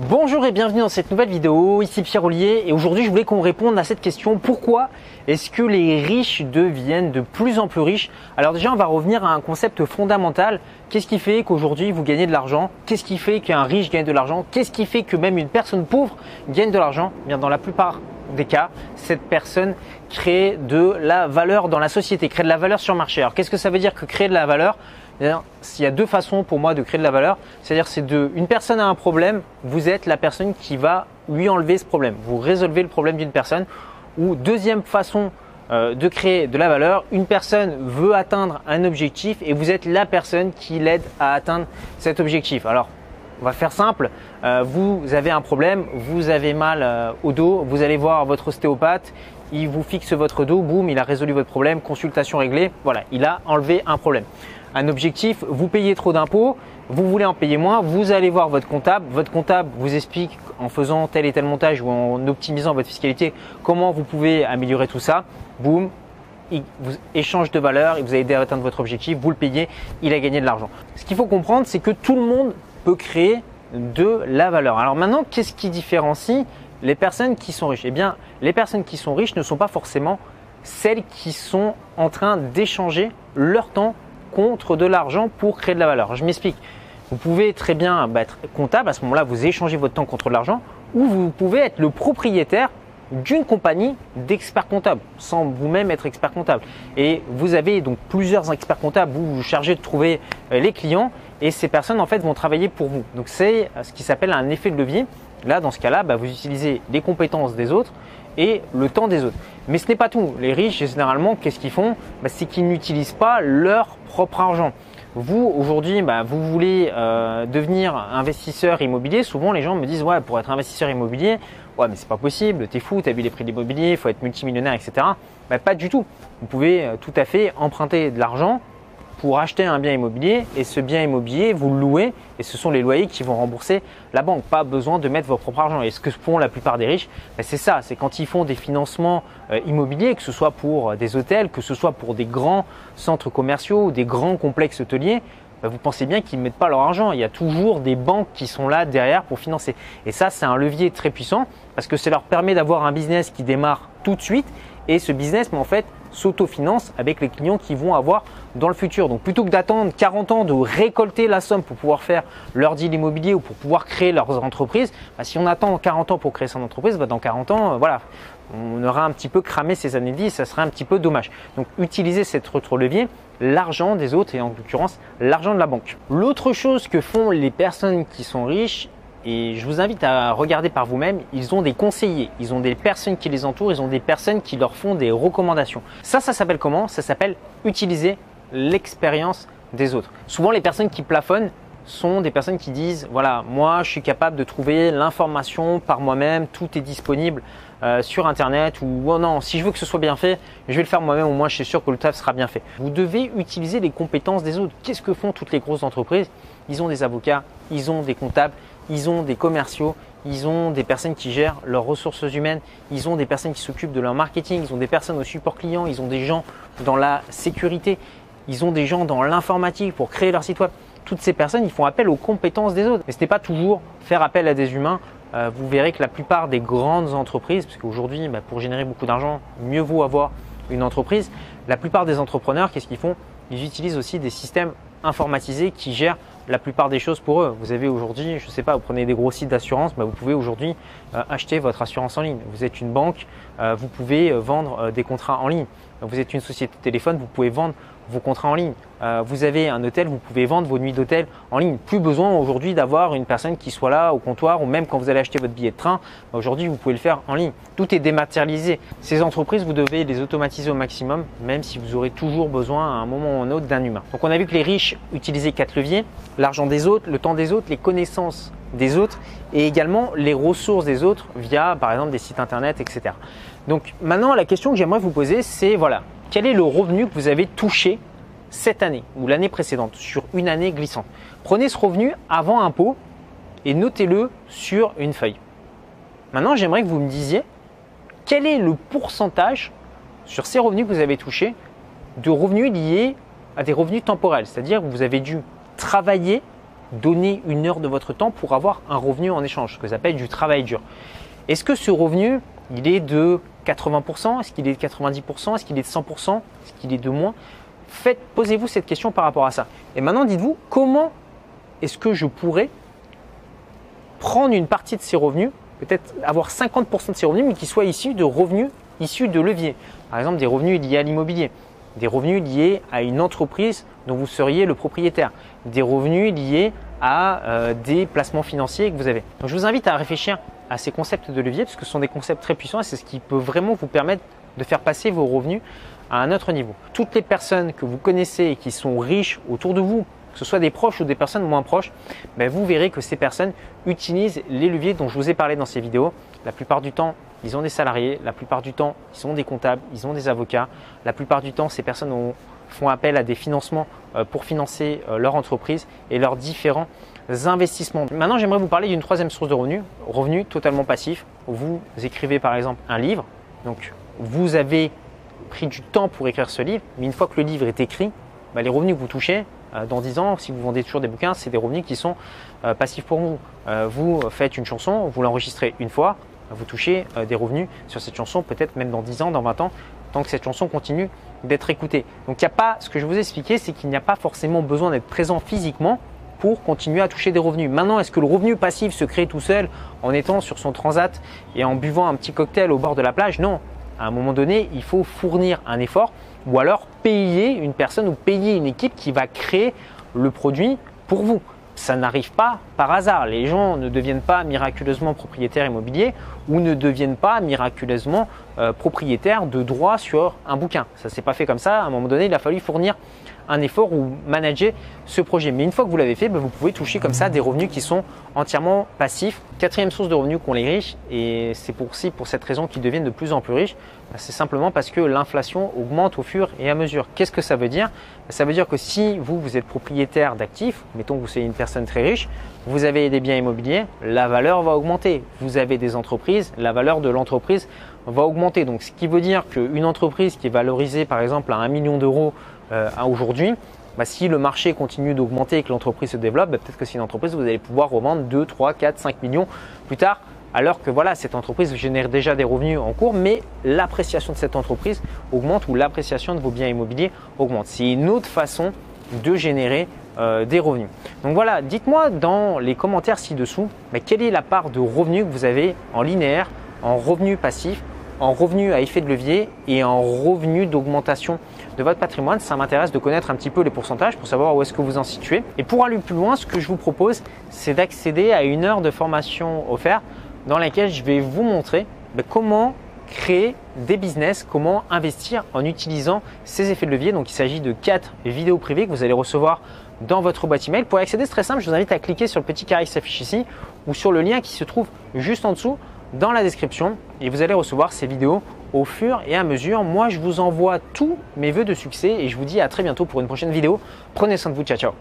Bonjour et bienvenue dans cette nouvelle vidéo, ici Pierre Ollier et aujourd'hui je voulais qu'on réponde à cette question. Pourquoi est-ce que les riches deviennent de plus en plus riches? Alors déjà on va revenir à un concept fondamental, qu'est-ce qui fait qu'aujourd'hui vous gagnez de l'argent? Qu'est-ce qui fait qu'un riche gagne de l'argent? Qu'est-ce qui fait que même une personne pauvre gagne de l'argent? Eh Bien dans la plupart des cas, cette personne crée de la valeur dans la société, crée de la valeur sur le marché. Alors qu'est-ce que ça veut dire que créer de la valeur? Il y a deux façons pour moi de créer de la valeur. C'est-à-dire, c'est de, une personne a un problème, vous êtes la personne qui va lui enlever ce problème. Vous résolvez le problème d'une personne. Ou deuxième façon euh, de créer de la valeur, une personne veut atteindre un objectif et vous êtes la personne qui l'aide à atteindre cet objectif. Alors, on va faire simple. Euh, vous avez un problème, vous avez mal euh, au dos, vous allez voir votre ostéopathe, il vous fixe votre dos, boum, il a résolu votre problème, consultation réglée, voilà, il a enlevé un problème un objectif, vous payez trop d'impôts, vous voulez en payer moins, vous allez voir votre comptable, votre comptable vous explique en faisant tel et tel montage ou en optimisant votre fiscalité comment vous pouvez améliorer tout ça. Boum, il vous échange de valeur, il vous a aidé à atteindre votre objectif, vous le payez, il a gagné de l'argent. Ce qu'il faut comprendre, c'est que tout le monde peut créer de la valeur. Alors maintenant, qu'est-ce qui différencie les personnes qui sont riches? Eh bien, les personnes qui sont riches ne sont pas forcément celles qui sont en train d'échanger leur temps contre de l'argent pour créer de la valeur. Je m'explique. Vous pouvez très bien bah, être comptable, à ce moment-là, vous échangez votre temps contre de l'argent, ou vous pouvez être le propriétaire d'une compagnie d'experts comptables, sans vous-même être expert comptable. Et vous avez donc plusieurs experts comptables, vous vous chargez de trouver euh, les clients, et ces personnes en fait vont travailler pour vous. Donc c'est ce qui s'appelle un effet de levier. Là, dans ce cas-là, bah, vous utilisez les compétences des autres et le temps des autres. Mais ce n'est pas tout. Les riches, généralement, qu'est-ce qu'ils font? Bah, C'est qu'ils n'utilisent pas leur propre argent. Vous, aujourd'hui, bah, vous voulez euh, devenir investisseur immobilier. Souvent, les gens me disent, ouais, pour être investisseur immobilier, ouais, mais c'est pas possible, t'es fou, t'as vu les prix de l'immobilier, il faut être multimillionnaire, etc. Bah, pas du tout. Vous pouvez euh, tout à fait emprunter de l'argent pour acheter un bien immobilier et ce bien immobilier, vous le louez et ce sont les loyers qui vont rembourser la banque. Pas besoin de mettre votre propre argent. Et ce que font la plupart des riches, ben, c'est ça, c'est quand ils font des financements euh, immobiliers, que ce soit pour euh, des hôtels, que ce soit pour des grands centres commerciaux ou des grands complexes hôteliers, ben, vous pensez bien qu'ils ne mettent pas leur argent. Il y a toujours des banques qui sont là derrière pour financer. Et ça, c'est un levier très puissant parce que ça leur permet d'avoir un business qui démarre tout de suite. Et ce business, mais en fait, s'autofinance avec les clients qu'ils vont avoir dans le futur. Donc plutôt que d'attendre 40 ans de récolter la somme pour pouvoir faire leur deal immobilier ou pour pouvoir créer leurs entreprises, bah, si on attend 40 ans pour créer son entreprise, bah, dans 40 ans, euh, voilà, on aura un petit peu cramé ces années 10, ça serait un petit peu dommage. Donc utilisez cette levier, l'argent des autres et en l'occurrence l'argent de la banque. L'autre chose que font les personnes qui sont riches, et je vous invite à regarder par vous-même, ils ont des conseillers, ils ont des personnes qui les entourent, ils ont des personnes qui leur font des recommandations. Ça, ça s'appelle comment? Ça s'appelle utiliser l'expérience des autres. Souvent, les personnes qui plafonnent sont des personnes qui disent, voilà, moi, je suis capable de trouver l'information par moi-même, tout est disponible euh, sur Internet, ou oh non, si je veux que ce soit bien fait, je vais le faire moi-même, au moins je suis sûr que le taf sera bien fait. Vous devez utiliser les compétences des autres. Qu'est-ce que font toutes les grosses entreprises? Ils ont des avocats, ils ont des comptables, ils ont des commerciaux, ils ont des personnes qui gèrent leurs ressources humaines, ils ont des personnes qui s'occupent de leur marketing, ils ont des personnes au support client, ils ont des gens dans la sécurité, ils ont des gens dans l'informatique pour créer leur site web. Toutes ces personnes, ils font appel aux compétences des autres. Mais ce n'est pas toujours faire appel à des humains. Euh, vous verrez que la plupart des grandes entreprises, parce qu'aujourd'hui, bah, pour générer beaucoup d'argent, mieux vaut avoir une entreprise. La plupart des entrepreneurs, qu'est-ce qu'ils font? Ils utilisent aussi des systèmes informatisés qui gèrent la plupart des choses pour eux. Vous avez aujourd'hui, je ne sais pas, vous prenez des gros sites d'assurance, bah, vous pouvez aujourd'hui euh, acheter votre assurance en ligne. Vous êtes une banque, euh, vous pouvez euh, vendre des contrats en ligne. Vous êtes une société de téléphone, vous pouvez vendre vos contrats en ligne. Euh, vous avez un hôtel, vous pouvez vendre vos nuits d'hôtel en ligne. Plus besoin aujourd'hui d'avoir une personne qui soit là au comptoir ou même quand vous allez acheter votre billet de train. Bah, aujourd'hui, vous pouvez le faire en ligne. Tout est dématérialisé. Ces entreprises, vous devez les automatiser au maximum, même si vous aurez toujours besoin à un moment ou à un autre d'un humain. Donc on a vu que les riches utilisaient quatre leviers l'argent des autres, le temps des autres, les connaissances des autres et également les ressources des autres via par exemple des sites internet, etc. Donc maintenant, la question que j'aimerais vous poser, c'est voilà, quel est le revenu que vous avez touché cette année ou l'année précédente sur une année glissante? Prenez ce revenu avant impôt et notez-le sur une feuille. Maintenant, j'aimerais que vous me disiez quel est le pourcentage sur ces revenus que vous avez touchés de revenus liés à des revenus temporels, c'est-à-dire que vous avez dû travailler donner une heure de votre temps pour avoir un revenu en échange, ce que j'appelle du travail dur. Est-ce que ce revenu, il est de 80% Est-ce qu'il est de 90% Est-ce qu'il est de 100% Est-ce qu'il est de moins? Posez-vous cette question par rapport à ça. Et maintenant, dites-vous comment est-ce que je pourrais prendre une partie de ces revenus, peut-être avoir 50% de ces revenus, mais qui soient issus de revenus issus de leviers. Par exemple, des revenus liés à l'immobilier, des revenus liés à une entreprise dont vous seriez le propriétaire, des revenus liés à euh, des placements financiers que vous avez. Je vous invite à réfléchir à ces concepts de levier parce que ce sont des concepts très puissants et c'est ce qui peut vraiment vous permettre de faire passer vos revenus à un autre niveau. Toutes les personnes que vous connaissez et qui sont riches autour de vous, que ce soit des proches ou des personnes moins proches, ben vous verrez que ces personnes utilisent les leviers dont je vous ai parlé dans ces vidéos. La plupart du temps, ils ont des salariés, la plupart du temps, ils ont des comptables, ils ont des avocats, la plupart du temps, ces personnes font appel à des financements euh, pour financer euh, leur entreprise et leurs différents investissements. Maintenant, j'aimerais vous parler d'une troisième source de revenus, revenus totalement passifs. Vous écrivez par exemple un livre, donc vous avez pris du temps pour écrire ce livre, mais une fois que le livre est écrit, bah, les revenus que vous touchez euh, dans 10 ans, si vous vendez toujours des bouquins, c'est des revenus qui sont passifs pour vous. Vous faites une chanson, vous l'enregistrez une fois, vous touchez des revenus sur cette chanson, peut-être même dans 10 ans, dans 20 ans, tant que cette chanson continue d'être écoutée. Donc il n'y a pas, ce que je vous ai expliqué, c'est qu'il n'y a pas forcément besoin d'être présent physiquement pour continuer à toucher des revenus. Maintenant, est-ce que le revenu passif se crée tout seul en étant sur son transat et en buvant un petit cocktail au bord de la plage? Non. À un moment donné, il faut fournir un effort ou alors payer une personne ou payer une équipe qui va créer le produit pour vous. Ça n'arrive pas par hasard. Les gens ne deviennent pas miraculeusement propriétaires immobiliers ou ne deviennent pas miraculeusement euh, propriétaires de droits sur un bouquin. Ça s'est pas fait comme ça. À un moment donné, il a fallu fournir un effort ou manager ce projet. Mais une fois que vous l'avez fait, ben, vous pouvez toucher comme ça des revenus qui sont entièrement passifs. Quatrième source de revenus qu'ont les riches, et c'est pour cette raison qu'ils deviennent de plus en plus riches, ben, c'est simplement parce que l'inflation augmente au fur et à mesure. Qu'est-ce que ça veut dire? Ben, Ça veut dire que si vous, vous êtes propriétaire d'actifs, mettons que vous soyez une personne très riche, vous avez des biens immobiliers, la valeur va augmenter. Vous avez des entreprises, la valeur de l'entreprise va augmenter. Donc ce qui veut dire qu'une entreprise qui est valorisée par exemple à 1 million d'euros euh, aujourd'hui, bah, si le marché continue d'augmenter et que l'entreprise se développe, bah, peut-être que c'est une entreprise, vous allez pouvoir revendre 2, 3, 4, 5 millions plus tard, alors que voilà, cette entreprise génère déjà des revenus en cours, mais l'appréciation de cette entreprise augmente ou l'appréciation de vos biens immobiliers augmente. C'est une autre façon de générer euh, des revenus. Donc voilà, dites-moi dans les commentaires ci-dessous, quelle est la part de revenus que vous avez en linéaire, en revenus passifs en revenu à effet de levier et en revenu d'augmentation de votre patrimoine? Ça m'intéresse de connaître un petit peu les pourcentages pour savoir où est-ce que vous en situez. Et pour aller plus loin, ce que je vous propose, c'est d'accéder à une heure de formation offerte dans laquelle je vais vous montrer ben, comment créer des business, comment investir en utilisant ces effets de levier. Donc il s'agit de quatre vidéos privées que vous allez recevoir dans votre boîte email. Pour accéder, c'est très simple, je vous invite à cliquer sur le petit carré qui s'affiche ici ou sur le lien qui se trouve juste en dessous dans la description et vous allez recevoir ces vidéos au fur et à mesure. Moi, je vous envoie tous mes vœux de succès et je vous dis à très bientôt pour une prochaine vidéo. Prenez soin de vous, ciao ciao